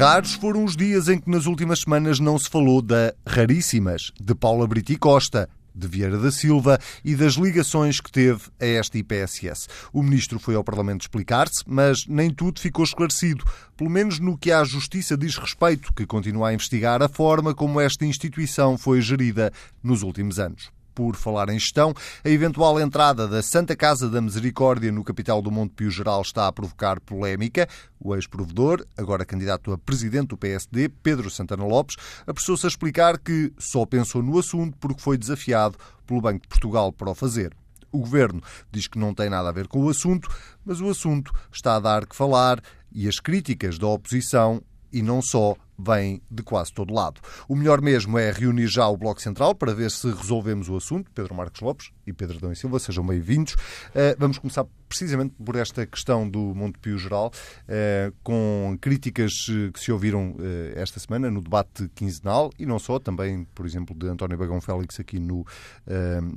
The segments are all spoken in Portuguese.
Raros foram os dias em que nas últimas semanas não se falou da Raríssimas, de Paula Brito e Costa, de Vieira da Silva e das ligações que teve a esta IPSS. O ministro foi ao Parlamento explicar-se, mas nem tudo ficou esclarecido, pelo menos no que à Justiça diz respeito, que continua a investigar a forma como esta instituição foi gerida nos últimos anos por falar em gestão, a eventual entrada da Santa Casa da Misericórdia no capital do Monte Pio Geral está a provocar polémica. O ex-provedor, agora candidato a presidente do PSD, Pedro Santana Lopes, apressou-se a explicar que só pensou no assunto porque foi desafiado pelo Banco de Portugal para o fazer. O governo diz que não tem nada a ver com o assunto, mas o assunto está a dar que falar e as críticas da oposição, e não só, vem de quase todo lado. O melhor mesmo é reunir já o Bloco Central para ver se resolvemos o assunto. Pedro Marcos Lopes e Pedro Dão e Silva, sejam bem-vindos. Uh, vamos começar precisamente por esta questão do Montepio Geral, uh, com críticas eh, que se ouviram uh, esta semana no debate quinzenal e não só, também, por exemplo, de António Bagão Félix aqui no,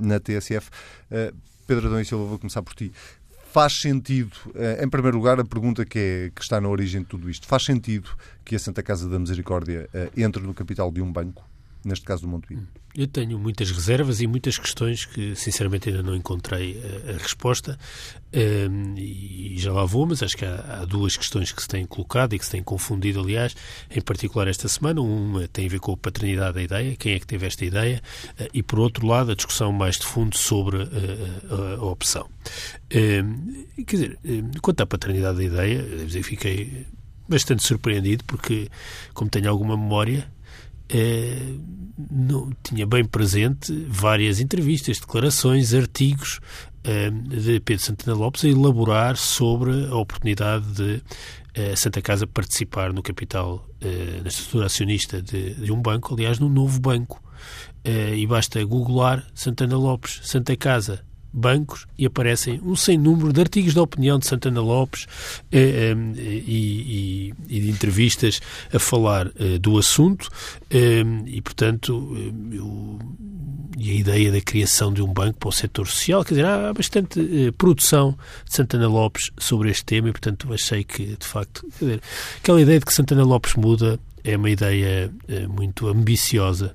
na TSF. Pedro Adão e Silva, vou começar por ti faz sentido, eh, em primeiro lugar, a pergunta que, é, que está na origem de tudo isto, faz sentido que a Santa Casa da Misericórdia eh, entre no capital de um banco? Neste caso do Monte hum. Eu tenho muitas reservas e muitas questões que, sinceramente, ainda não encontrei a, a resposta um, e já lá vou, mas acho que há, há, duas questões que se têm colocado e que se têm confundido, aliás, em particular esta semana. Uma tem a ver com a paternidade da ideia, quem é que teve esta ideia, uh, e, por outro lado, a discussão mais de fundo sobre uh, a, a, opção. Um, quer dizer, quanto à paternidade da ideia, devo dizer, fiquei bastante surpreendido, porque, como tenho alguma memória, eh, não, tinha bem presente várias entrevistas, declarações, artigos eh, de Pedro Santana Lopes a elaborar sobre a oportunidade de eh, Santa Casa participar no capital, na estrutura acionista de, de um banco, aliás, num novo banco. e basta googlar Santana Lopes, Santa Casa, bancos e aparecem um sem número de artigos de opinião de Santana Lopes eh, eh, e, e, de entrevistas a falar eh, do assunto. E, portanto, eu, e a ideia da criação de um banco para o setor social, quer dizer, há bastante produção de Santana Lopes sobre este tema e, portanto, achei que, de facto, dizer, aquela ideia de que Santana Lopes muda é uma ideia muito ambiciosa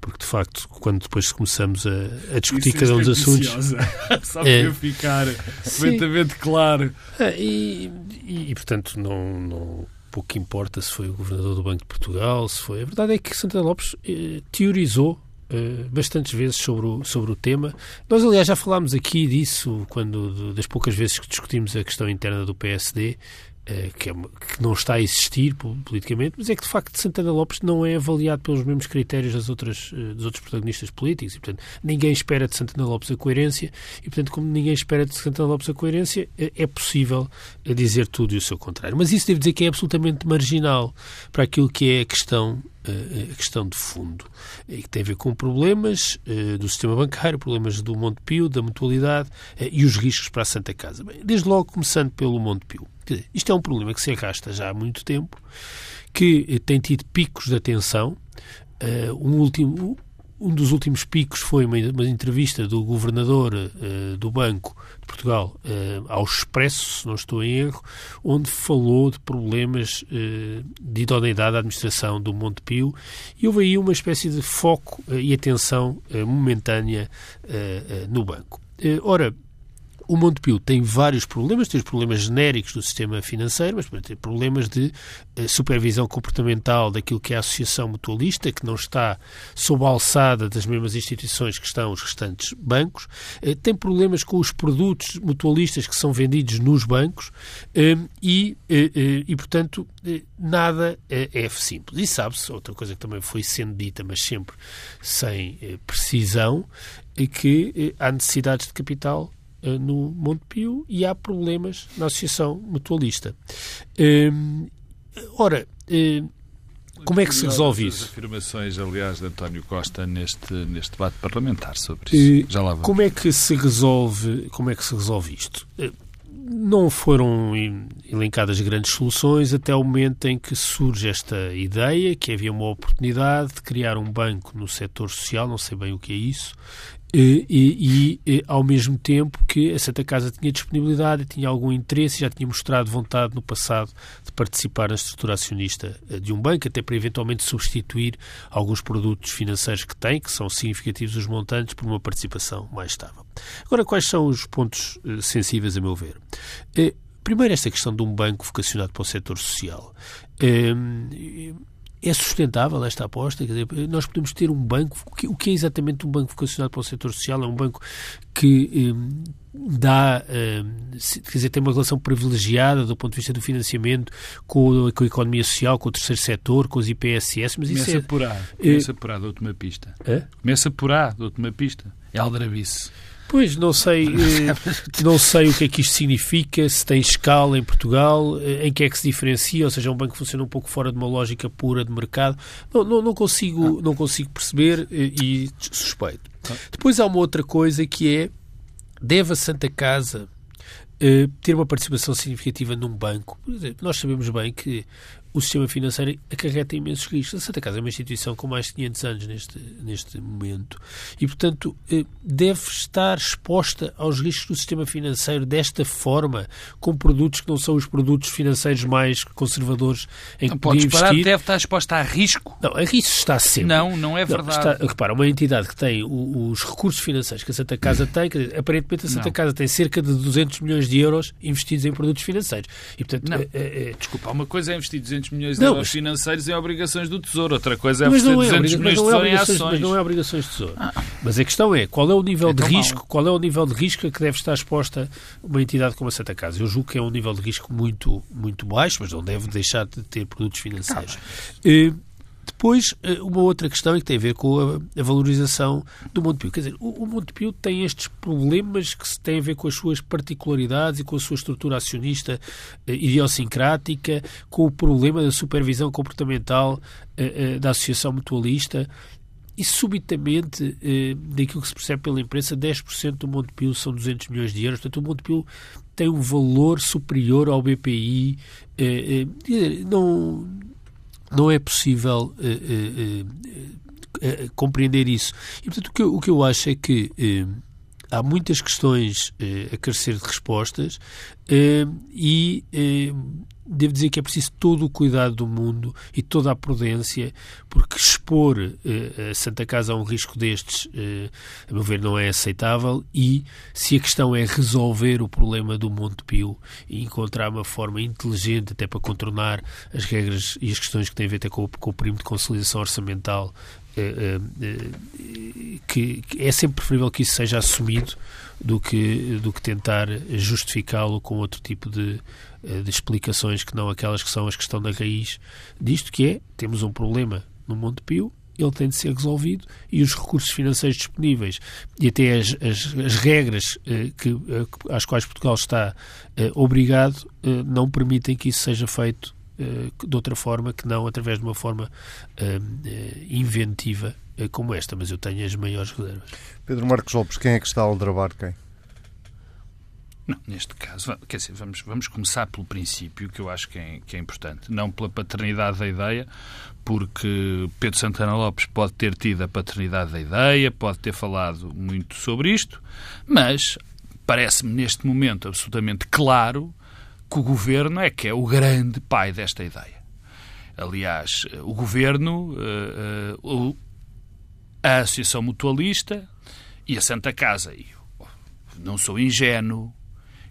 porque de facto, quando depois começamos a, a discutir cada um dos assuntos. Só para é, ficar completamente claro. É, e, e, e, portanto, não, não pouco importa se foi o governador do Banco de Portugal, se foi. A verdade é que Santana Lopes eh, teorizou Uh, bastantes vezes sobre o, sobre o tema. Nós, aliás, já falámos aqui disso quando das poucas vezes que discutimos a questão interna do PSD. Eh, que, é, que, não está a existir politicamente, mas é que de facto Santana Lopes não é avaliado pelos mesmos critérios das outras, eh, dos outros protagonistas políticos e, portanto, ninguém espera de Santana Lopes a coerência e, portanto, como ninguém espera de Santana Lopes a coerência, é, é possível dizer tudo e o seu contrário. Mas isso devo dizer que é absolutamente marginal para aquilo que é a questão a questão de fundo, que tem a ver com problemas do sistema bancário, problemas do Montepio, da mutualidade e os riscos para a Santa Casa. Bem, desde logo, começando pelo Montepio. Isto é um problema que se arrasta já há muito tempo, que eh, tem tido picos de atenção. Uh, um, último, um dos últimos picos foi uma, uma entrevista do governador uh, do Banco de Portugal uh, ao Expresso, se não estou em erro, onde falou de problemas de idoneidade da administração do Montepio e houve aí uma espécie de foco e atenção momentânea no banco. ora, o Montepio tem vários problemas, tem os problemas genéricos do sistema financeiro, mas tem problemas de eh, supervisão comportamental daquilo que é a associação mutualista, que não está sob a alçada das mesmas instituições que estão os restantes bancos, eh, tem problemas com os produtos mutualistas que são vendidos nos bancos eh, e, e portanto, nada é simples. E sabe-se, outra coisa que também foi sendo dita, mas sempre sem precisão, é que há necessidades de capital uh, no Montepio e há problemas na Associação Mutualista. Uh, ora, uh, como é que se resolve isso? As afirmações, aliás, de António Costa neste, neste debate parlamentar sobre isso. Já lá vamos. Como é que se resolve, como é que se resolve isto? Não foram elencadas grandes soluções até o momento em que surge esta ideia que havia uma oportunidade de criar um banco no setor social, não sei bem o que é isso, E, e, e, ao mesmo tempo que a Santa Casa tinha disponibilidade, tinha algum interesse, já tinha mostrado vontade no passado de participar na estrutura acionista eh, de um banco, até para eventualmente substituir alguns produtos financeiros que tem, que são significativos os montantes, por uma participação mais estável. Agora, quais são os pontos uh, sensíveis, a meu ver? Uh, primeiro, esta questão de um banco vocacionado para o setor social. É sustentável esta aposta? Quer dizer, nós podemos ter um banco. O que, é exatamente um banco vocacionado para o setor social? É um banco que um, dá, um, quer dizer, tem uma relação privilegiada do ponto de vista do financiamento com, a, com a economia social, com o terceiro setor, com os IPSS. Mas Começa isso é, por A. Eh, Começa por A, dou-te uma pista. É? Começa por A, dou-te uma pista. É aldrabice. Pois, não sei, eh, não sei o que é que isto significa, se tem escala em Portugal, eh, em que é que se diferencia, ou seja, um banco funciona um pouco fora de uma lógica pura de mercado. Não, não, não consigo, ah. não consigo perceber eh, e suspeito. Ah. Depois há uma outra coisa que é, deve a Santa Casa ter uma participação significativa num banco. Nós sabemos bem que o sistema financeiro acarreta imensos riscos. A Santa Casa é uma instituição com mais de 500 anos neste, neste momento e, portanto, eh, deve estar exposta aos riscos do sistema financeiro desta forma, com produtos que não são os produtos financeiros mais conservadores em que não podes parar, deve estar exposta a risco. Não, a risco está sempre. Não, não é verdade. Não, está, repara, uma entidade que tem os recursos financeiros que a Santa Casa tem, dizer, aparentemente a Santa não. Casa tem cerca de 200 milhões de euros investidos em produtos financeiros. E, portanto, não. É, é, Desculpa, uma coisa é investir 200 200 milhões de não, euros mas... financeiros em obrigações do Tesouro. Outra coisa é mas não é 200 milhões de tesouro em ações. Mas não é obrigações de Tesouro. Ah. Mas a questão é, qual é o nível é de risco, mal. qual é o nível de risco a que deve estar exposta uma entidade como a Santa Casa? Eu julgo que é um nível de risco muito, muito baixo, mas não deve deixar de ter produtos financeiros. Ah, depois, eh, uma outra questão que tem a ver com a, valorização do Montepio. Quer dizer, o, Montepio tem estes problemas que têm a ver com as suas particularidades e com a sua estrutura acionista eh, idiosincrática, com o problema da supervisão comportamental eh, da associação mutualista e subitamente, daquilo que se percebe pela imprensa, 10% do Montepio são 200 milhões de euros. Portanto, o Montepio tem um valor superior ao BPI. não não é possível uh, uh, compreender isso. E, portanto, o que, eu, o que eu acho é que há muitas questões a carecer de respostas e devo dizer que é preciso todo o cuidado do mundo e toda a prudência, porque expor uh, a Santa Casa a um risco destes, uh, a meu ver, não é aceitável. E se a questão é resolver o problema do Monte Pio e encontrar uma forma inteligente até para contornar as regras e as questões que têm a ver até com, com o primo de conciliação orçamental, uh, que, que é sempre preferível que isso seja assumido do que, do que tentar justificá-lo com outro tipo de, eh, de explicações que não aquelas que são as que estão na raiz disto, que é, temos um problema no Monte Pio, ele tem de ser resolvido e os recursos financeiros disponíveis e até as, as, as regras eh, que, eh, às quais Portugal está eh, obrigado eh, não permitem que isso seja feito eh, de outra forma que não através de uma forma inventiva como esta, mas eu tenho as maiores reservas. Pedro Marcos Lopes, quem é que está a aldrabar quem? Não, neste caso, quer dizer, vamos, vamos começar pelo princípio, que eu acho que é, que é importante. Não pela paternidade da ideia, porque Pedro Santana Lopes pode ter tido a paternidade da ideia, pode ter falado muito sobre isto, mas parece-me neste momento absolutamente claro que o governo é que é o grande pai desta ideia. Aliás, o governo, uh, uh, a Associação Mutualista e a Santa Casa. E não sou ingênuo,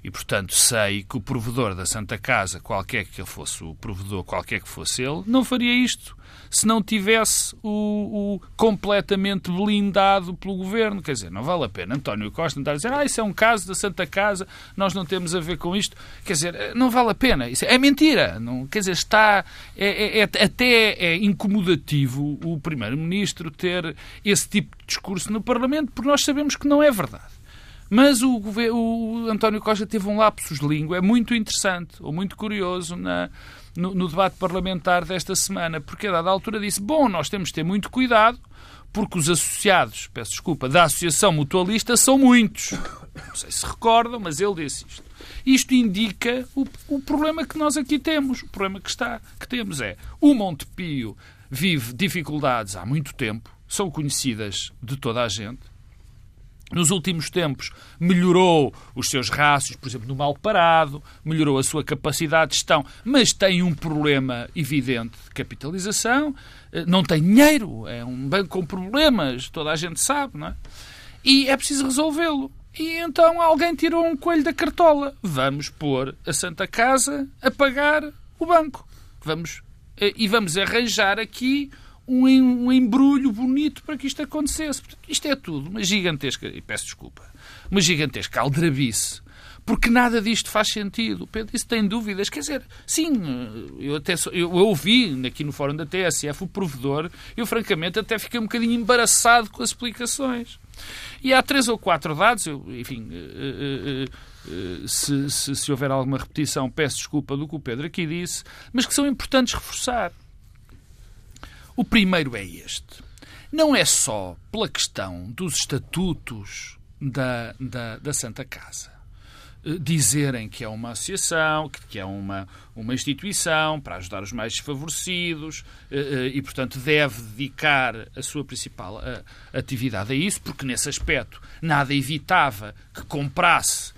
e, portanto, sei que o provedor da Santa Casa, qualquer que fosse o provedor, qualquer que fosse ele, não faria isto se não tivesse o, o completamente blindado pelo governo. Quer dizer, não vale a pena António Costa estar a dizer ah, isso é um caso da Santa Casa, nós não temos a ver com isto. Quer dizer, não vale a pena. Isso é mentira. Não, quer dizer, está. É, é, é até é incomodativo o Primeiro-Ministro ter esse tipo de discurso no Parlamento, porque nós sabemos que não é verdade. Mas o, o António Costa teve um lapsus de língua é muito interessante, ou muito curioso, na, no, no, debate parlamentar desta semana, porque a dada altura disse: Bom, nós temos de ter muito cuidado, porque os associados, peço desculpa, da Associação Mutualista são muitos. Não sei se recordam, mas ele disse isto. Isto indica o, o problema que nós aqui temos. O problema que, está, que temos é o Montepio vive dificuldades há muito tempo, são conhecidas de toda a gente nos últimos tempos melhorou os seus rácios, por exemplo, no mal parado, melhorou a sua capacidade de gestão, mas tem um problema evidente de capitalização, eh, não tem dinheiro, é um banco com problemas, toda a gente sabe, não é? E é preciso resolvê-lo. E então alguém tirou um coelho da cartola. Vamos pôr a Santa Casa a pagar o banco. Vamos, eh, e vamos arranjar aqui um embrulho bonito para que isto acontecesse. Isto é tudo uma gigantesca, e peço desculpa, uma gigantesca aldrabice porque nada disto faz sentido. Pedro, isso tem dúvidas. Quer dizer, sim, eu até eu ouvi aqui no fórum da TSF o provedor, eu francamente até fiquei um bocadinho embaraçado com as explicações. E há três ou quatro dados, eu, enfim, eh, eh, eh, se, se, se houver alguma repetição, peço desculpa do que o Pedro aqui disse, mas que são importantes reforçar. O primeiro é este. Não é só pela questão dos estatutos da, da, da Santa Casa eh, dizerem que é uma associação, que é uma, uma instituição para ajudar os mais desfavorecidos eh, eh, e, portanto, deve dedicar a sua principal atividade a isso, porque nesse aspecto nada evitava que comprasse,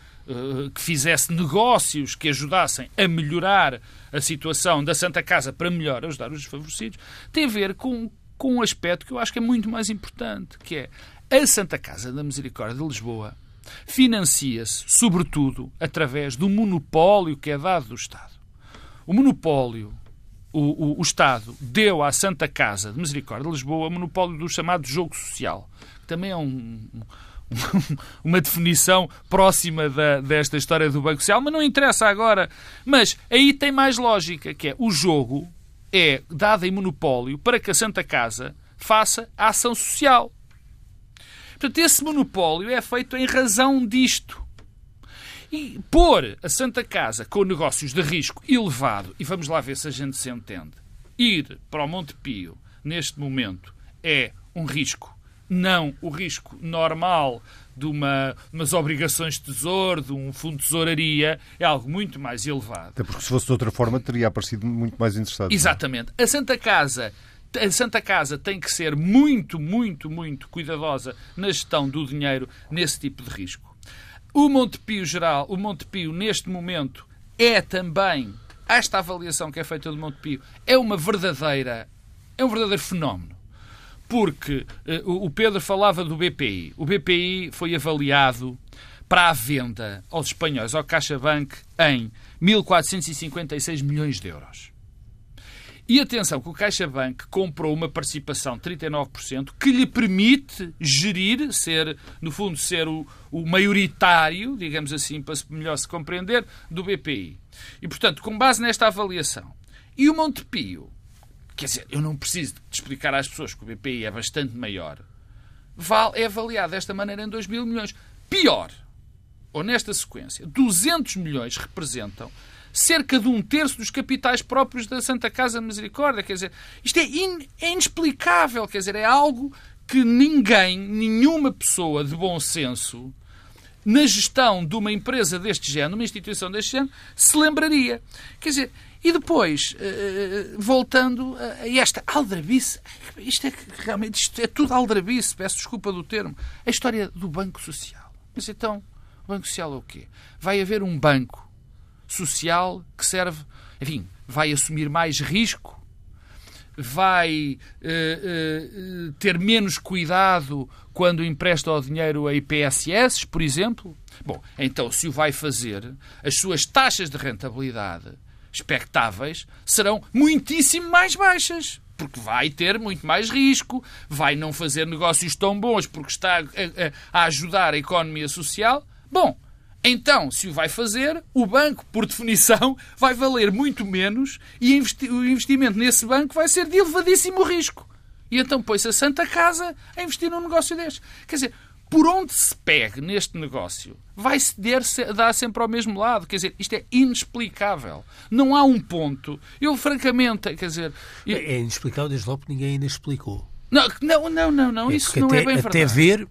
que fizesse negócios que ajudassem a melhorar a situação da Santa Casa para melhor ajudar os desfavorecidos, tem a ver com, com um aspecto que eu acho que é muito mais importante, que é a Santa Casa da Misericórdia de Lisboa financia-se, sobretudo, através do monopólio que é dado do Estado. O monopólio, o, o, o Estado deu à Santa Casa de Misericórdia de Lisboa o monopólio do chamado jogo social, que também é um, uma definição próxima da, desta história do Banco Social, mas não interessa agora. Mas aí tem mais lógica, que é o jogo é dado em monopólio para que a Santa Casa faça a ação social. Portanto, esse monopólio é feito em razão disto. E pôr a Santa Casa com negócios de risco elevado, e vamos lá ver se a gente se entende, ir para o Monte Pio neste momento é um risco não o risco normal de uma, umas obrigações de tesouro, de um fundo de tesouraria, é algo muito mais elevado. Até porque se fosse de outra forma teria aparecido muito mais interessado. É? Exatamente. A Santa Casa a Santa Casa tem que ser muito, muito, muito cuidadosa na gestão do dinheiro nesse tipo de risco. O Montepio Geral, o Montepio neste momento é também esta avaliação que é feita do Montepio é uma verdadeira é um verdadeiro fenómeno porque uh, o Pedro falava do BPI. O BPI foi avaliado para a venda aos espanhóis, ao CaixaBank, em 1.456 milhões de euros. E atenção que o CaixaBank comprou uma participação de 39% que lhe permite gerir, ser, no fundo, ser o, o maioritário, digamos assim, para melhor se compreender, do BPI. E, portanto, com base nesta avaliação, e o Montepio Quer dizer, eu não preciso de explicar às pessoas que o BPI é bastante maior. É avaliado desta maneira em 2 mil milhões. Pior, ou nesta sequência, 200 milhões representam cerca de um terço dos capitais próprios da Santa Casa Misericórdia. Quer dizer, isto é, in, é inexplicável. Quer dizer, é algo que ninguém, nenhuma pessoa de bom senso, na gestão de uma empresa deste género, uma instituição deste género, se lembraria. Quer dizer, e depois, uh, voltando a esta aldrabice, isto é realmente isto é tudo aldrabice, peço desculpa do termo, a história do Banco Social. Mas então, o Banco Social é o quê? Vai haver um banco social que serve, enfim, vai assumir mais risco, vai uh, uh, ter menos cuidado quando empresta o dinheiro a IPSS, por exemplo? Bom, então, se o vai fazer, as suas taxas de rentabilidade expectáveis serão muitíssimo mais baixas. Porque vai ter muito mais risco, vai não fazer negócios tão bons porque está a, a, a ajudar a economia social. Bom, então, se o vai fazer, o banco, por definição, vai valer muito menos e o investimento nesse banco vai ser de elevadíssimo risco. E então põe-se a Santa Casa a investir num negócio deste. Quer dizer, por onde se pegue neste negócio, vai-se dar sempre ao mesmo lado. Quer dizer, isto é inexplicável. Não há um ponto. Eu, francamente, quer dizer. Eu... É inexplicável, desde logo que ninguém ainda explicou. Não, não, não, não. não. É isso não até, é bem até verdade. ver.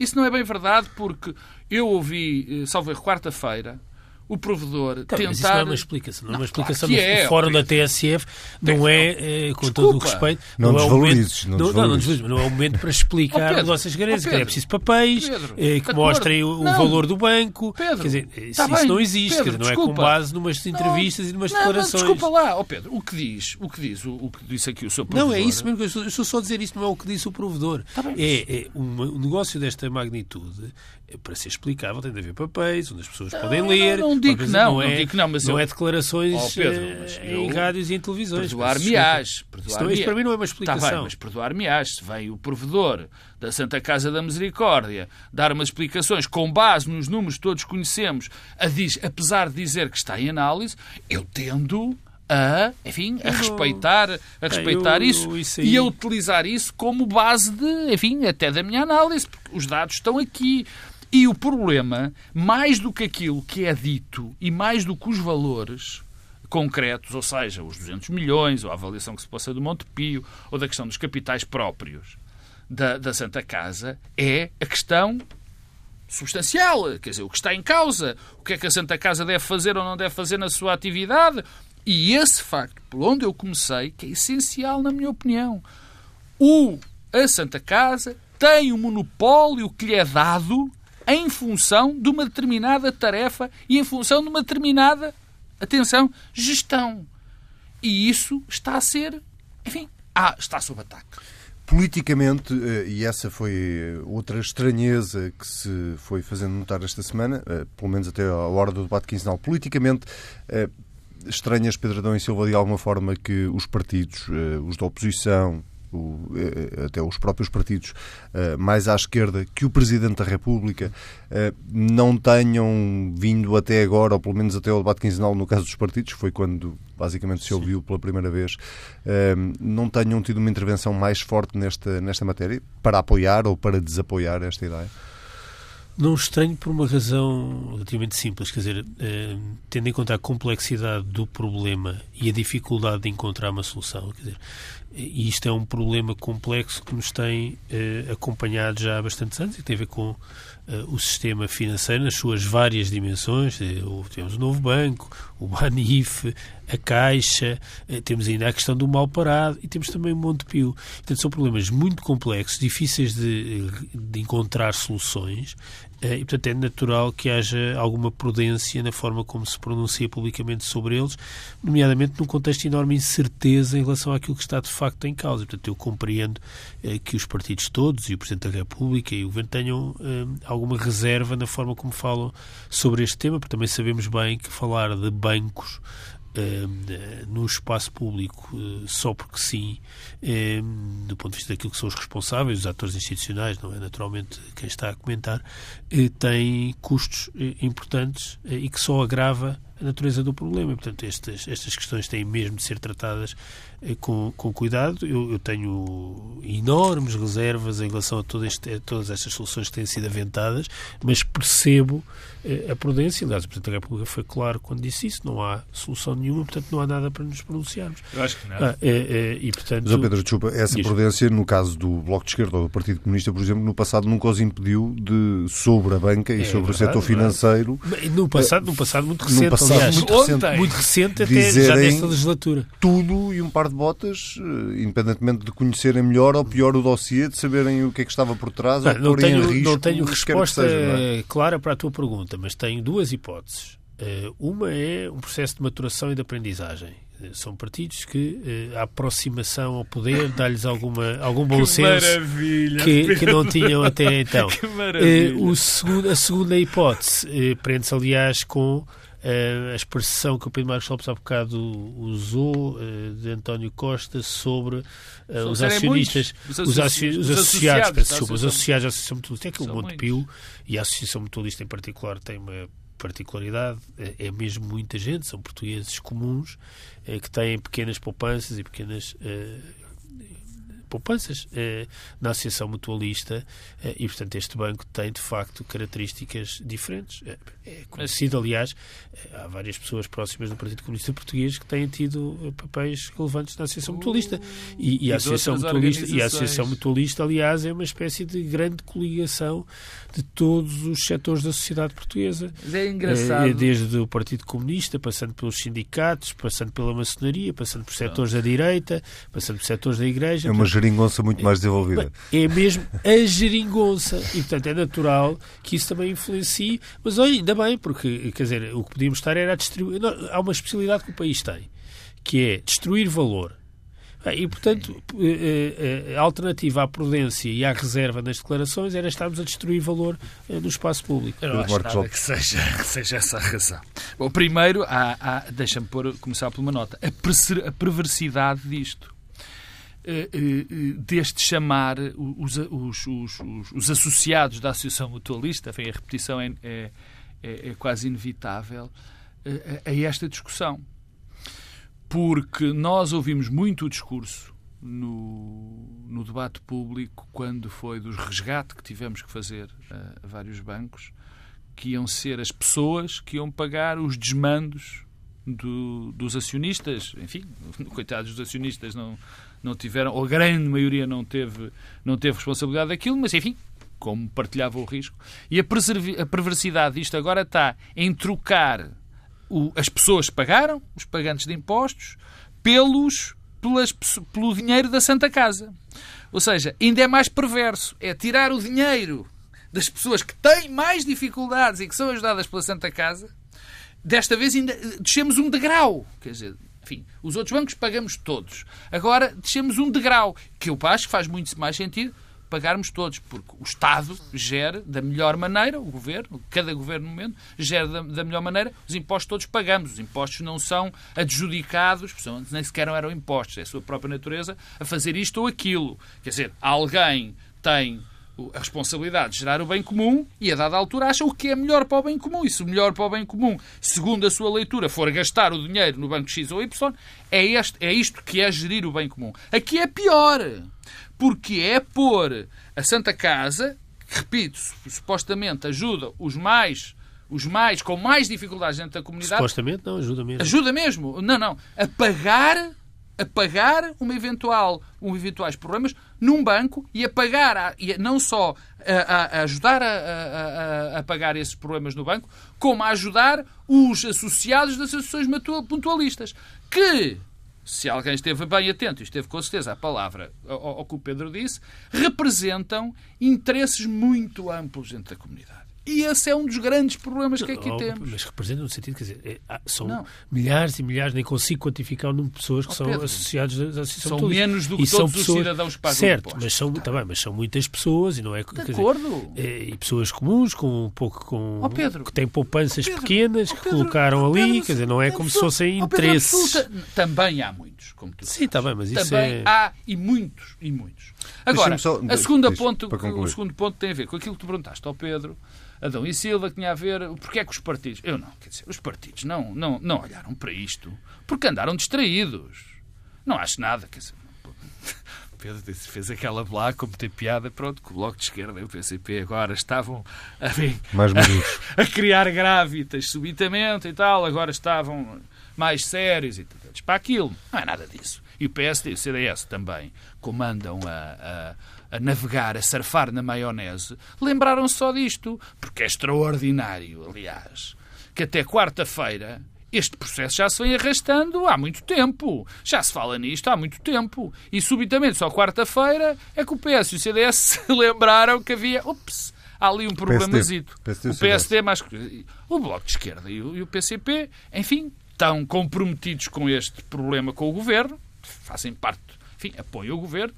Isso não é bem verdade porque eu ouvi, eh, salvo erro, quarta-feira, o provedor tá, tentar... Mas isso não é uma explicação. Não, é uma explicação claro é, fórum da TSF. Não é, é com todo o respeito... Não, não desvalorizes. É não, não, não, desvalorizes. Não é o momento para explicar oh, nossas garantias. Oh, é preciso papéis Pedro, eh, que mostrem o, o valor do banco. Pedro, quer dizer, tá isso, não existe. Pedro, não desculpa. é com base numas entrevistas não, e numas não, declarações. Não, desculpa lá. Oh, Pedro, o que diz, o que diz, o, o que disse aqui o seu provedor... Não, é isso mesmo que eu estou, eu estou só a dizer. Isso não é o que disse o provedor. Tá bem, é, é um, um negócio desta magnitude para ser explicável tem de haver papéis onde as pessoas não, podem ler. Não, não digo não, não, é, não digo não, mas não eu... é declarações oh, Pedro, em rádios e em televisões. Perdoar-me-ás. Perdoar isso para mim não é uma explicação. Está bem, mas perdoar-me-ás. Se vem o provedor da Santa Casa da Misericórdia dar umas explicações com base nos números que todos conhecemos, a diz, apesar de dizer que está em análise, eu tendo a, enfim, a respeitar, a respeitar eu, isso, isso e a utilizar isso como base de, enfim, até da minha análise, porque os dados estão aqui. E o problema, mais do que aquilo que é dito e mais do que os valores concretos, ou seja, os 200 milhões, ou a avaliação que se possa do Montepio, ou da questão dos capitais próprios da, da Santa Casa, é a questão substancial, quer dizer, o que está em causa, o que é que a Santa Casa deve fazer ou não deve fazer na sua atividade. E esse facto, por onde eu comecei, que é essencial na minha opinião. O, a Santa Casa tem o monopólio que lhe é dado em função de uma determinada tarefa e em função de uma determinada, atenção, gestão. E isso está a ser, enfim, ah, está sob ataque. Politicamente, eh, e essa foi outra estranheza que se foi fazendo notar esta semana, eh, pelo menos até à hora do debate quinzenal, politicamente eh, estranhas, Pedro Adão e Silva, de alguma forma que os partidos, os da oposição, o, eh, até os próprios partidos uh, mais à esquerda, que o Presidente da República uh, não tenham vindo até agora, ou pelo menos até ao debate quinzenal, no caso dos partidos, foi quando basicamente se ouviu pela primeira vez, uh, não tenham tido uma intervenção mais forte nesta, nesta matéria para apoiar ou para desapoiar esta ideia? Não estranho por uma razão relativamente simples, quer dizer, eh, tendo em conta a complexidade do problema e a dificuldade de encontrar uma solução, quer dizer, e isto é um problema complexo que nos tem eh, acompanhado já há bastantes anos e tem a ver com eh, o sistema financeiro nas suas várias dimensões. Eh, temos o novo banco, o Banif, a Caixa, eh, temos ainda a questão do mal parado e temos também o Montepio. Portanto, são problemas muito complexos, difíceis de, de encontrar soluções e, portanto, é natural que haja alguma prudência na forma como se pronuncia publicamente sobre eles, nomeadamente num contexto de enorme incerteza em relação àquilo que está de facto em causa. Portanto, eu compreendo eh, que os partidos todos e o Presidente da República e o Governo tenham eh, alguma reserva na forma como falam sobre este tema, porque também sabemos bem que falar de bancos no espaço público uh, só porque sim, uh, do ponto de vista daquilo que são os responsáveis, os atores institucionais, não é naturalmente quem está a comentar, tem custos importantes e que só agrava a natureza do problema. Portanto, estas, estas questões têm mesmo de ser tratadas eh, com, com cuidado. Eu, eu, tenho enormes reservas em relação a, todo este, a, todas estas soluções que têm sido aventadas, mas percebo eh, a prudência. Aliás, o Presidente da República foi claro quando disse isso: não há solução nenhuma, portanto, não há nada para nos pronunciarmos. Eu acho que não. Ah, é, é, e, portanto, mas, Pedro, desculpa, essa diz... prudência, no caso do Bloco de Esquerda ou do Partido Comunista, por exemplo, no passado nunca os impediu de, sobre a banca e é, sobre verdade, o setor financeiro. No passado, no passado muito recente, passado aliás, muito recente, muito recente até já nesta legislatura. Tudo e um par de botas, eh, independentemente de conhecerem melhor ou pior o dossiê, de saberem o que é que estava por trás, não, ou não tenho, risco, não tenho resposta seja, não é? clara para a tua pergunta, mas tenho duas hipóteses. Eh, uma é um processo de maturação e de aprendizagem. Eh, são partidos que a aproximação ao poder dá-lhes alguma, algum bom que senso que, que, não tinham até então. o segundo, a segunda hipótese prende-se, aliás, com Uh, a expressão que o Pedro Marcos Lopes há bocado usou uh, de António Costa sobre uh, os acionistas, os, os, associ os, associados, desculpa, os associados. à Associação Mutualista, é que o Montepio e a Associação Mutualista em particular tem uma particularidade, é mesmo muita gente, são portugueses comuns que têm pequenas poupanças e pequenas poupanças eh, na Associação Mutualista eh, e, portanto, este banco tem, de facto, características diferentes. É, é conhecido, aliás, eh, há várias pessoas próximas do Partido Comunista Português que têm tido eh, papéis relevantes na Associação Mutualista. E, e, a, Associação Mutualista e a Associação Mutualista, aliás, é uma espécie de grande coligação de todos os setores da sociedade portuguesa. Mas é engraçado. Desde o Partido Comunista, passando pelos sindicatos, passando pela maçonaria, passando por setores da direita, passando por setores da igreja. É uma geringonça muito mais desenvolvida. É mesmo a geringonça. E, portanto, é natural que isso também influencie. Mas, olha, ainda bem, porque, quer dizer, o que podíamos estar era a distribuir. Há uma especialidade que o país tem, que é destruir valor. E, portanto, eh, eh, a alternativa à prudência e à reserva nas declarações era estarmos a destruir valor eh, no espaço público. Eu não acho nada que seja, que seja essa a razão. Bom, primeiro, há, há, deixa-me começar por uma nota. A, perversidade disto. Deste chamar os, os, os, os, associados da Associação Mutualista, enfim, a repetição é, é, é, é quase inevitável, a esta discussão porque nós ouvimos muito o discurso no, no debate público quando foi dos resgate que tivemos que fazer a, a vários bancos, que iam ser as pessoas que iam pagar os desmandos do, dos acionistas. Enfim, coitados dos acionistas não, não tiveram, ou a grande maioria não teve, não teve responsabilidade daquilo, mas enfim, como partilhava o risco. E a, a perversidade disto agora está em trocar o, as pessoas pagaram, os pagantes de impostos, pelos, pelas, pelo dinheiro da Santa Casa. Ou seja, ainda é mais perverso. É tirar o dinheiro das pessoas que têm mais dificuldades e que são ajudadas pela Santa Casa. Desta vez ainda descemos um degrau. Quer dizer, enfim, os outros bancos pagamos todos. Agora descemos um degrau, que eu acho que faz muito mais sentido pagarmos todos, porque o Estado gera da melhor maneira, o governo, cada governo no momento, gera da, da melhor maneira, os impostos todos pagamos. Os impostos não são adjudicados, nem sequer eram impostos, é a sua própria natureza a fazer isto ou aquilo. Quer dizer, alguém tem a responsabilidade de gerar o bem comum e, a dada altura, acha o que é melhor para o bem comum. E se o melhor para o bem comum, segundo a sua leitura, for gastar o dinheiro no banco X ou Y, é, este, é isto que é gerir o bem comum. Aqui é pior porque é pôr a Santa Casa, que, repito, supostamente ajuda os mais os mais com mais dificuldades dentro da comunidade. Supostamente não, ajuda mesmo. Ajuda mesmo. Não, não. A pagar a pagar uma eventual, um eventuais problemas num banco e a pagar, e não só a, a ajudar a, a, pagar esses problemas no banco, como a ajudar os associados das associações mutualistas, que se alguém esteve bem atento e esteve com certeza a palavra ao, ao que o Pedro disse, representam interesses muito amplos dentro da comunidade. E esse é um dos grandes problemas que aqui oh, temos. Mas representa no sentido, quer dizer, é, são não. milhares e milhares, nem consigo quantificar o número de pessoas que oh, são Pedro, associados à Associação São menos do que e todos pessoas, os cidadãos pagam Certo, mas são, tá bem, mas são muitas pessoas e não é... De acordo. Dizer, é, e pessoas comuns, com um pouco com... Oh, Pedro, que têm poupanças Pedro, pequenas, que colocaram ali, Pedro, quer dizer, não é como se fossem interesses. Também há muitos, como tu Sim, está bem, mas isso Também é... há, e muitos, e muitos. Agora, só... a segunda ponto, o segundo ponto tem a ver com aquilo que tu perguntaste ao Pedro, Adão e Silva, que tinha a ver. Porquê é que os partidos. Eu não, quer dizer, os partidos não, não, não olharam para isto porque andaram distraídos. Não acho nada, quer dizer. Pedro fez aquela blá como tem piada, pronto, que o Bloco de Esquerda e o PCP agora estavam a, mais a, a criar grávidas subitamente e tal, agora estavam mais sérios e tal. Para aquilo, não é nada disso. E o PSD e o CDS também comandam a, a a navegar, a surfar na maionese, lembraram só disto, porque é extraordinário, aliás, que até quarta-feira este processo já se vem arrastando há muito tempo. Já se fala nisto há muito tempo. E subitamente, só quarta-feira, é que o PS e o CDS se lembraram que havia. Ups! Há ali um problemazito. PSD, o PSD é mais. O Bloco de Esquerda o, e o PCP, enfim, estão comprometidos com este problema com o governo, fazem parte, enfim, apoiam o governo,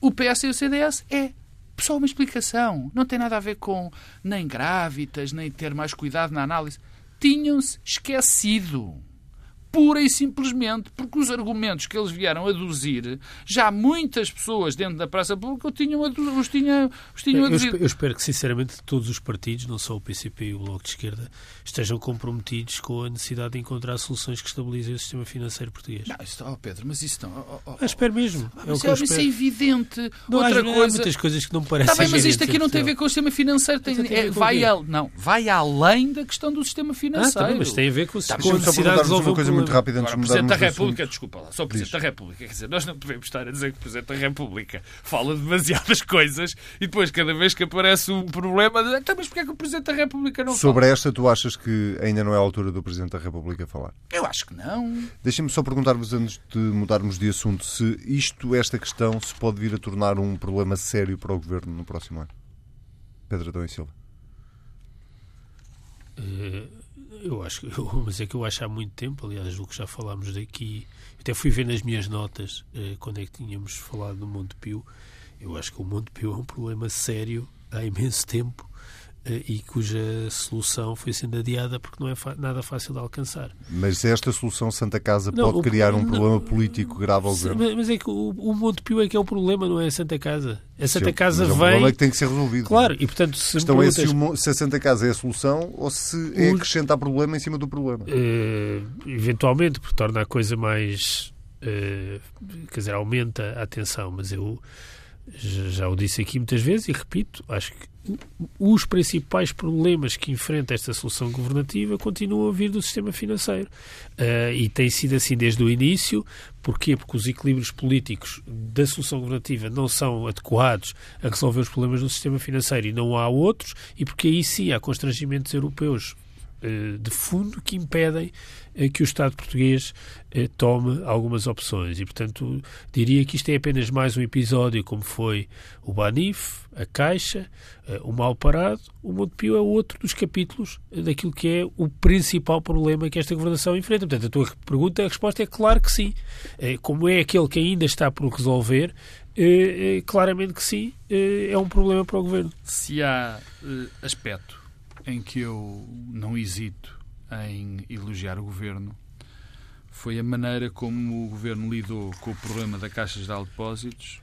o PS e o CDS é só uma explicação. Não tem nada a ver com nem grávidas, nem ter mais cuidado na análise. Tinham-se esquecido. Pura e simplesmente porque os argumentos que eles vieram aduzir, já muitas pessoas dentro da praça pública os tinham, os tinham, os tinham eu, aduzido. Eu espero que, sinceramente, todos os partidos, não só o PCP e o Bloco de Esquerda, estejam comprometidos com a necessidade de encontrar soluções que estabilizem o sistema financeiro português. Não, isso, oh Pedro, mas isso não. Oh, oh, oh. espero mesmo. é, o que eu isso é evidente. Não, Outra há, coisa. Há muitas coisas que não me parecem. Tá bem, mas isto aqui não tem a ver com o sistema financeiro. Tem, é, vai, a, não, vai além da questão do sistema financeiro. Ah, tá bem, mas tem a ver com, tá, com a necessidade de resolver uma coisa muito rápida antes Agora, de Presidente da República, assunto. desculpa lá, só o Presidente Diz. da República. Quer dizer, nós não podemos estar a dizer que o Presidente da República fala demasiadas coisas e depois, cada vez que aparece um problema, então, mas porquê é que o Presidente da República não Sobre fala? esta, tu achas que ainda não é a altura do Presidente da República falar? Eu acho que não. Deixem-me só perguntar-vos, antes de mudarmos de assunto, se isto, esta questão, se pode vir a tornar um problema sério para o Governo no próximo ano. Pedro Adão e Silva. Eu acho que, mas é que eu acho há muito tempo, aliás, do que já falámos daqui, até fui ver nas minhas notas quando é que tínhamos falado do Monte Pio. Eu acho que o Monte Pio é um problema sério há imenso tempo e cuja solução foi sendo adiada porque não é nada fácil de alcançar. Mas esta solução Santa Casa não, pode criar um não, problema político grave ao governo? Mas é que o, o Monte Pio é que é o problema, não é a Santa Casa. A Santa Sim, Casa mas vem... É um problema que tem que ser resolvido. Claro, e portanto... Se então é se, o, se, a Santa Casa é a solução ou se é acrescentar problema em cima do problema? Uh, eventualmente, porque torna a coisa mais... Uh, quer dizer, aumenta a atenção, mas eu já o disse aqui muitas vezes e repito, acho que os principais problemas que enfrenta esta solução governativa continuam a vir do sistema financeiro. Uh, e tem sido assim desde o início. Porquê? Porque os equilíbrios políticos da solução governativa não são adequados a resolver os problemas do sistema financeiro e não há outros, e porque aí sim há constrangimentos europeus de fundo que impedem que o Estado português eh, tome algumas opções. E, portanto, diria que isto é apenas mais um episódio, como foi o Banif, a Caixa, eh, o Mal Parado. O Montepio é outro dos capítulos daquilo que é o principal problema que esta governação enfrenta. Portanto, a tua pergunta, a resposta é claro que sim. Eh, como é aquele que ainda está por resolver, claramente que sim, é um problema para o governo. Se há aspecto em que eu não hesito em elogiar o governo foi a maneira como o governo lidou com o problema da Caixa Geral de Depósitos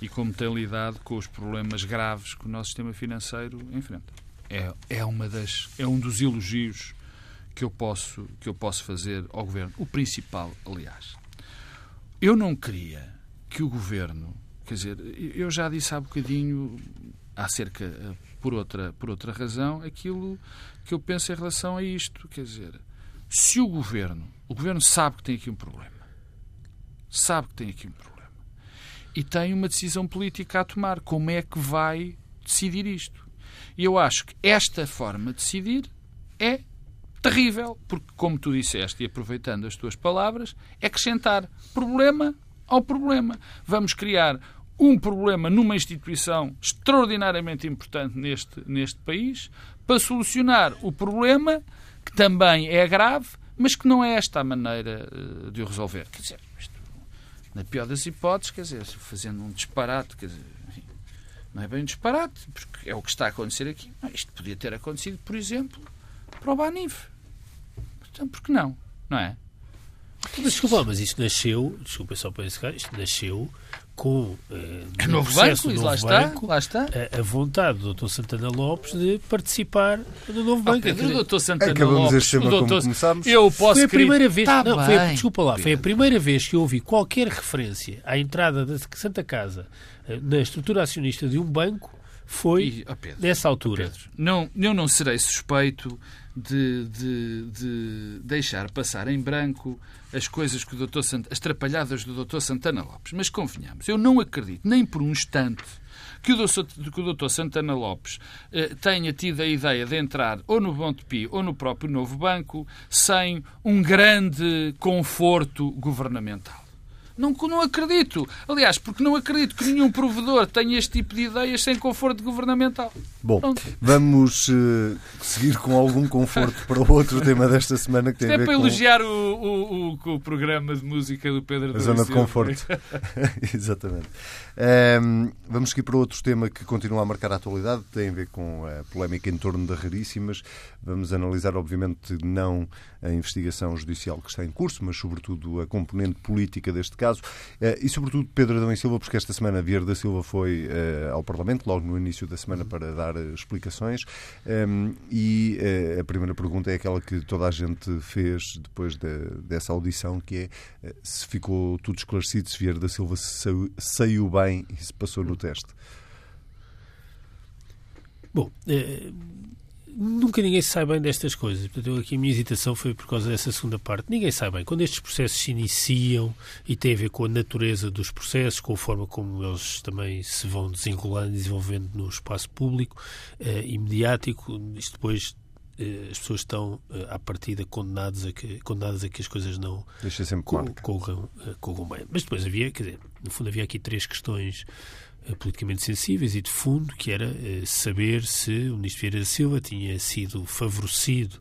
e como tem lidado com os problemas graves que o nosso sistema financeiro enfrenta. É, é, uma das, é um dos elogios que eu, posso, que eu posso fazer ao governo. O principal, aliás. Eu não queria que o governo. Quer dizer, eu já disse há bocadinho, acerca, por outra, por outra razão, aquilo que eu penso em relação a isto. Quer dizer, se o governo, o governo sabe que tem aqui um problema, sabe que tem aqui um problema, e tem uma decisão política a tomar, como é que vai decidir isto? E eu acho que esta forma de decidir é terrível, porque, como tu disseste, e aproveitando as tuas palavras, é acrescentar problema ao problema. Vamos criar um problema numa instituição extraordinariamente importante neste, neste país para solucionar o problema que também é grave, mas que não é esta a maneira eh, de o resolver. Quer dizer, na pior das hipóteses, quer dizer, fazendo um disparate, quer dizer, não é bem um disparate, porque é o que está a acontecer aqui. Isto podia ter acontecido, por exemplo, para o Banif. Então, por que não? Não é? Desculpa, mas isto nasceu, desculpa só para esse caso, isto nasceu com eh, novo banco, novo lá, está, banco, lá está a, a, vontade do Dr. Santana Lopes de participar no novo banco. Pedro, o Dr. Santana Acabamos Lopes, este tema doutor, como começámos. Eu posso foi a primeira vez, tá não, foi a, desculpa lá, foi a primeira vez que eu ouvi qualquer referência à entrada da Santa Casa eh, na estrutura acionista de um banco foi e, oh Pedro, nessa altura. Pedro, não, eu não serei suspeito de, de, de, deixar passar em branco as coisas que o Dr. Sant... as trapalhadas do Dr. Santana Lopes. Mas convenhamos, eu não acredito nem por um instante que o Dr. Que o Dr. Santana Lopes eh, tenha tido a ideia de entrar ou no Montepio ou no próprio Novo Banco sem um grande conforto governamental. Não, não acredito. Aliás, porque não acredito que nenhum provedor tenha este tipo de ideias sem conforto governamental. Bom, Pronto. vamos uh, seguir com algum conforto para o outro tema desta semana que tem Isto a ver é para com... elogiar o, o, o, o, programa de música do Pedro A zona de conforto. Exatamente. Um, vamos seguir para outro tema que continua a marcar a atualidade, tem a ver com a polémica em torno da Raríssimas. Vamos analisar, obviamente, não a investigação judicial que está em curso, mas, sobretudo, a componente política deste caso. Uh, e, sobretudo, Pedro Adão e Silva, porque esta semana Vieira da Silva foi uh, ao Parlamento, logo no início da semana, para dar uh, explicações. Um, e a primeira pergunta é aquela que toda a gente fez depois de, dessa audição, que é se ficou tudo esclarecido, se Vieira da Silva saiu, saiu bem bem e se passou no teste? Bom, é, nunca ninguém sai bem destas coisas. Portanto, eu, aqui a minha hesitação foi por causa dessa segunda parte. Ninguém sai bem. Quando estes processos se iniciam e tem a ver com a natureza dos processos, com a forma como eles também se vão desenrolando e desenvolvendo no espaço público eh, e mediático, isto depois eh, as pessoas estão à partida condenadas a que, condenadas a que as coisas não corram, corram bem. Mas depois havia, quer dizer, no fundo, havia aqui três questões politicamente sensíveis e de fundo, que era saber se o ministro Vieira da Silva tinha sido favorecido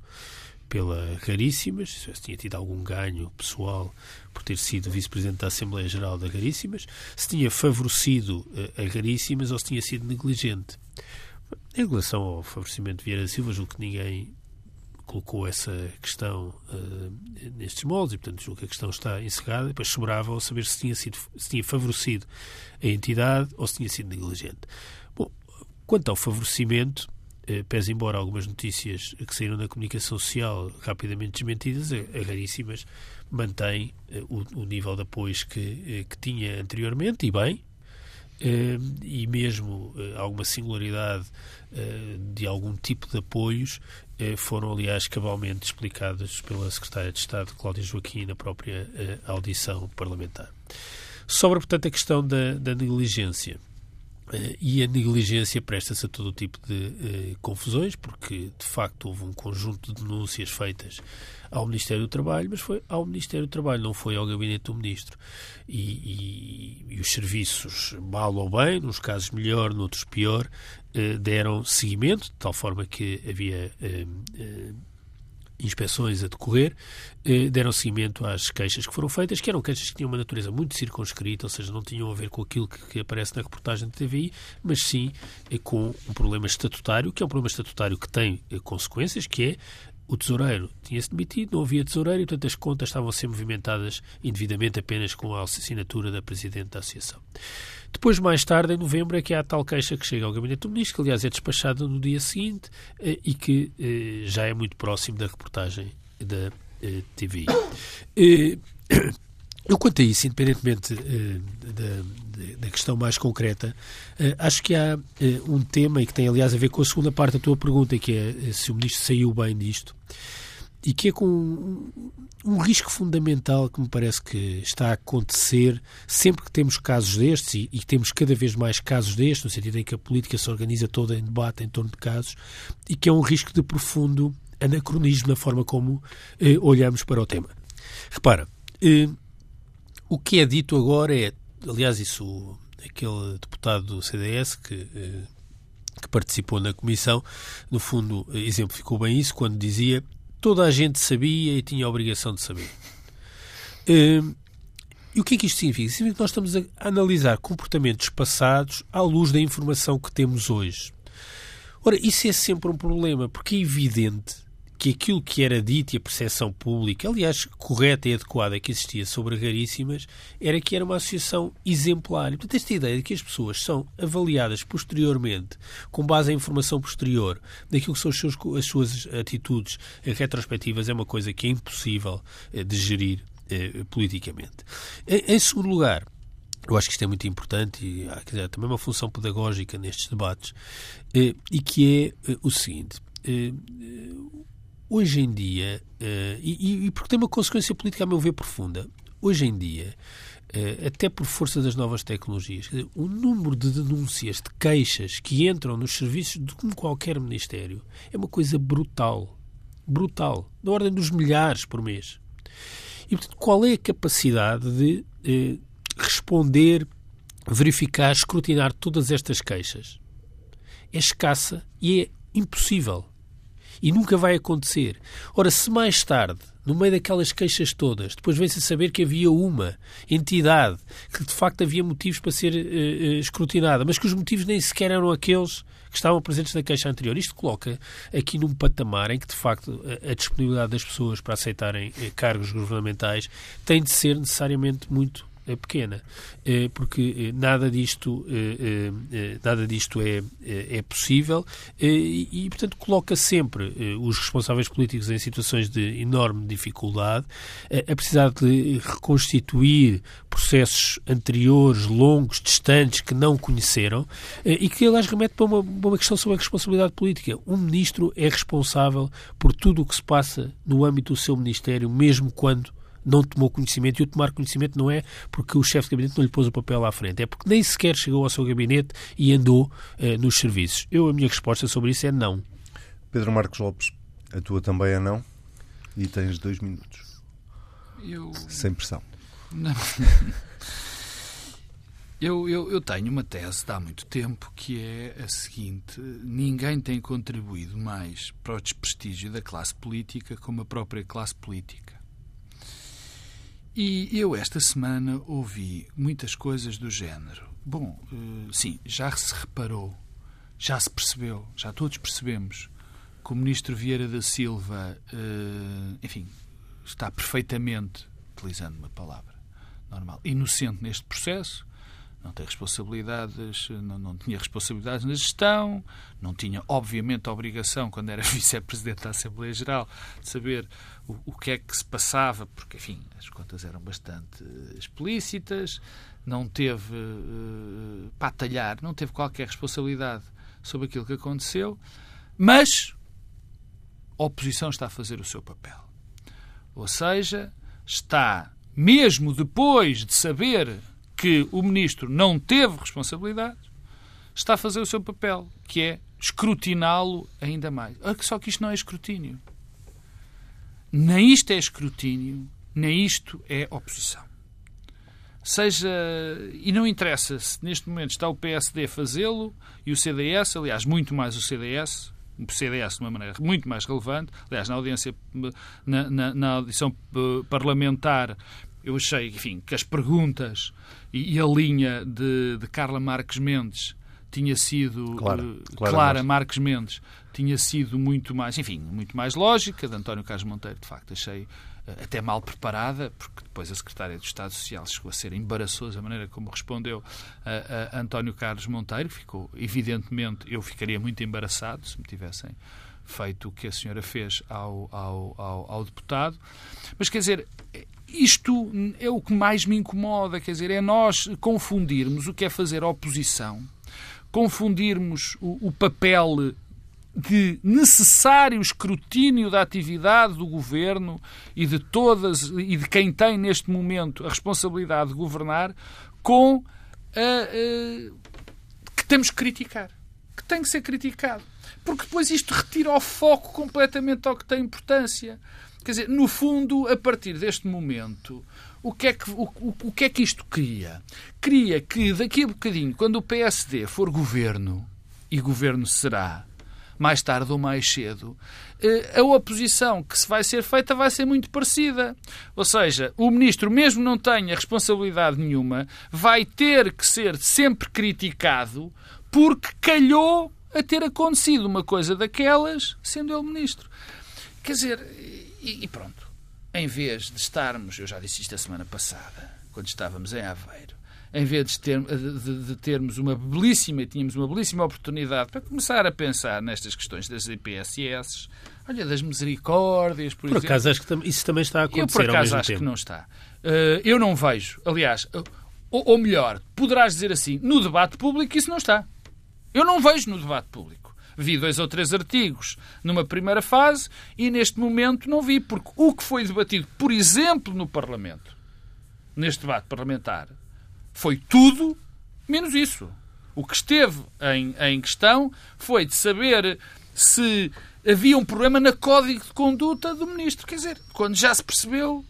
pela Raríssimas, se tinha tido algum ganho pessoal por ter sido vice-presidente da Assembleia Geral da Raríssimas, se tinha favorecido a Raríssimas ou se tinha sido negligente. Em relação ao favorecimento de Vieira da Silva, julgo que ninguém colocou essa questão uh, nestes moldes e, portanto, julgo que a questão está encerrada. Depois sobrava saber se tinha, sido, se tinha favorecido a entidade ou se tinha sido negligente. Bom, quanto ao favorecimento, uh, pese embora algumas notícias que saíram na comunicação social rapidamente desmentidas, a, a raríssimas, mantém uh, o, o, nível de apoios que, que tinha anteriormente, e bem, e mesmo alguma singularidade de algum tipo de apoios eh, foram, aliás, cabalmente explicadas pela Secretária de Estado, Cláudia Joaquim, na própria eh, audição parlamentar. Sobra, portanto, a questão da, da negligência. Uh, e a negligência presta-se a todo tipo de uh, confusões, porque de facto houve um conjunto de denúncias feitas ao Ministério do Trabalho, mas foi ao Ministério do Trabalho, não foi ao Gabinete do Ministro. E, e, e os serviços, mal ou bem, nos casos melhor, noutros pior, uh, deram seguimento, de tal forma que havia inspeções a decorrer, eh, deram seguimento às queixas que foram feitas, que eram queixas que tinham uma natureza muito circunscrita, ou seja, não tinham a ver com aquilo que, aparece na reportagem da TVI, mas sim eh, com um problema estatutário, que é um problema estatutário que tem eh, consequências, que é o tesoureiro tinha-se demitido, não havia tesoureiro e, portanto, as contas estavam a ser movimentadas indevidamente apenas com a assinatura da Presidente da Associação. Depois, mais tarde, em novembro, é que há a tal queixa que chega ao Gabinete do Ministro, que aliás é despachada no dia seguinte eh, e que eh, já é muito próximo da reportagem da eh, TVI. Eu, quanto a isso, independentemente da, da, questão mais concreta, acho que há um tema e que tem, aliás, a ver com a segunda parte da tua pergunta, que é se o Ministro saiu bem disto e que é com um, um, risco fundamental que me parece que está a acontecer sempre que temos casos destes, e, e, temos cada vez mais casos destes, no sentido em que a política se organiza toda em debate em torno de casos, e que é um risco de profundo anacronismo na forma como eh, olhamos para o tema. Repara, eh, o que é dito agora é, aliás, isso aquele deputado do CDS que eh, que participou na comissão, no fundo, exemplificou bem isso quando dizia toda a gente sabia e tinha a obrigação de saber. Uh, e o que é que isto significa? Significa que nós estamos a analisar comportamentos passados à luz da informação que temos hoje. Ora, isso é sempre um problema, porque é evidente que aquilo que era dito e a percepção pública, aliás, correta e adequada que existia sobre a Garíssimas, era que era uma associação exemplar. E, portanto, esta ideia de que as pessoas são avaliadas posteriormente, com base em informação posterior, daquilo que são as suas, as suas atitudes retrospectivas, é uma coisa que é impossível eh, de gerir eh, politicamente. Em, em segundo lugar, eu acho que isto é muito importante e há dizer, também uma função pedagógica nestes debates, eh, e que é eh, o seguinte. Eh, hoje em dia, uh, e, e, porque tem uma consequência política, a meu ver, profunda, hoje em dia, uh, até por força das novas tecnologias, dizer, o número de denúncias, de queixas que entram nos serviços de qualquer ministério é uma coisa brutal. Brutal. Da ordem dos milhares por mês. E, portanto, qual é a capacidade de eh, responder, verificar, escrutinar todas estas queixas? É escassa e é impossível. E nunca vai acontecer. Ora, se mais tarde no meio daquelas queixas todas, depois vem-se a saber que havia uma entidade que de facto havia motivos para ser uh, escrutinada, mas que os motivos nem sequer eram aqueles que estavam presentes na queixa anterior. Isto coloca aqui num patamar em que, de facto, a, disponibilidade das pessoas para aceitarem uh, cargos governamentais tem de ser necessariamente muito pequena, é, porque é, nada disto, nada disto é, é possível e, portanto, coloca sempre os responsáveis políticos em situações de enorme dificuldade, a precisar de reconstituir processos anteriores, longos, distantes, que não conheceram e que, aliás, remete para uma, uma questão sobre a responsabilidade política. Um ministro é responsável por tudo o que se passa no âmbito do seu ministério, mesmo quando não tomou conhecimento, e o tomar conhecimento não é porque o chefe de gabinete não lhe pôs o papel à frente, é porque nem sequer chegou ao seu gabinete e andou uh, nos serviços. Eu, a minha resposta sobre isso é não. Pedro Marcos Lopes, a tua também é não? E tens dois minutos. Eu... Sem pressão. Não. Eu, eu, eu, tenho uma tese de há muito tempo que é a seguinte: ninguém tem contribuído mais para o desprestígio da classe política como a própria classe política. E eu, esta semana, ouvi muitas coisas do género. Bom, uh, sim, já se reparou, já se percebeu, já todos percebemos que o ministro Vieira da Silva, uh, enfim, está perfeitamente, utilizando uma palavra normal, inocente neste processo, não tem responsabilidades, não, não, tinha responsabilidades na gestão, não tinha, obviamente, a obrigação, quando era vice-presidente da Assembleia Geral, de saber o, o, que é que se passava, porque, enfim, as contas eram bastante explícitas, não teve uh, para atalhar, não teve qualquer responsabilidade sobre aquilo que aconteceu, mas a oposição está a fazer o seu papel. Ou seja, está, mesmo depois de saber que o ministro não teve responsabilidade, está a fazer o seu papel, que é escrutiná-lo ainda mais. Ah, só que isto não é escrutínio. Nem isto é escrutínio, nem isto é oposição. Seja. E não interessa se neste momento está o PSD a fazê-lo e o CDS, aliás, muito mais o CDS, o CDS de uma maneira muito mais relevante. Aliás, na audiência, na, na, na audição eh, parlamentar, eu achei, enfim, que as perguntas e, a linha de, de, Carla Marques Mendes tinha sido Clara, uh, Clara, Clara Marques Mendes tinha sido muito mais, enfim, muito mais lógica, de António Carlos Monteiro, de facto, achei uh, até mal preparada, porque depois a secretária do Estado Social chegou a ser embaraçosa a maneira como respondeu a, a António Carlos Monteiro, ficou, evidentemente, eu ficaria muito embaraçado se me tivessem feito o que a senhora fez ao, ao, ao, ao deputado. Mas, quer dizer, isto é o que mais me incomoda, quer dizer, é nós confundirmos o que é fazer oposição, confundirmos o, o papel de necessário escrutínio da atividade do governo e de todas e de quem tem neste momento a responsabilidade de governar com a, a, que temos que criticar, que tem que ser criticado, porque depois isto retira o foco completamente ao que tem importância. Quer dizer, no fundo, a partir deste momento, o que é que, o, o, o que, é que isto cria? Cria que daqui a bocadinho, quando o PSD for governo, e governo será, mais tarde ou mais cedo, eh, a oposição que se vai ser feita vai ser muito parecida. Ou seja, o ministro, mesmo não tenha responsabilidade nenhuma, vai ter que ser sempre criticado porque calhou a ter acontecido uma coisa daquelas, sendo ele ministro. Quer dizer, e, e, pronto, em vez de estarmos, eu já disse isto a semana passada, quando estávamos em Aveiro, em vez de, ter, de, de termos uma belíssima, tínhamos uma belíssima oportunidade para começar a pensar nestas questões das IPSS, olha, das misericórdias, por, por exemplo. acaso, acho que isso também está a acontecer Eu, por acaso, acho tempo. que não está. Uh, eu não vejo, aliás, ou, ou melhor, poderás dizer assim, no debate público isso não está. Eu não vejo no debate público. Vi dois ou três artigos numa primeira fase e neste momento não vi, porque o que foi debatido, por exemplo, no Parlamento, neste debate parlamentar, foi tudo menos isso. O que esteve em, em questão foi de saber se havia um problema na código de conduta do ministro. Quer dizer, quando já se percebeu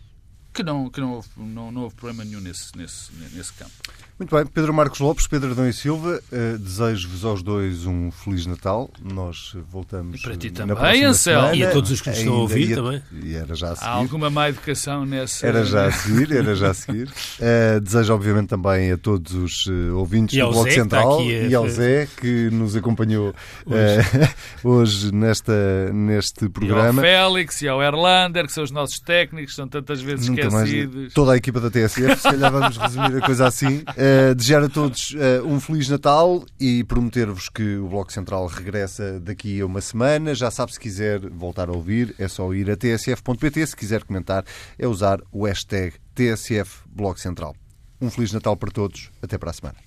que não, que não, houve, não, não houve problema nenhum nesse, nesse, nesse campo. Muito bem, Pedro Marcos Lopes, Pedro Adão e Silva, uh, desejo-vos aos dois um Feliz Natal. Nós voltamos e para ti também, Anselmo. E a todos os que nos estão a ouvir ia, também. E era já a seguir. Há alguma má educação nessa... Era já a seguir, era já a seguir. Uh, desejo, obviamente, também a todos os uh, ouvintes do Bloco Zé, Central a... e ao Zé, que nos acompanhou hoje, hoje nesta, neste programa. E ao Félix e ao Erlander, que são os nossos técnicos, são tantas vezes Nunca esquecidos. Toda a equipa da TSF, se calhar vamos resumir a coisa assim. Uh, desejar a todos uh, um Feliz Natal e prometer-vos que o Bloco Central regressa daqui a uma semana. Já sabe, se quiser voltar a ouvir, é só ir a tsf.pt. Se quiser comentar, é usar o hashtag TSF Bloco Central. Um Feliz Natal para todos. Até para a semana.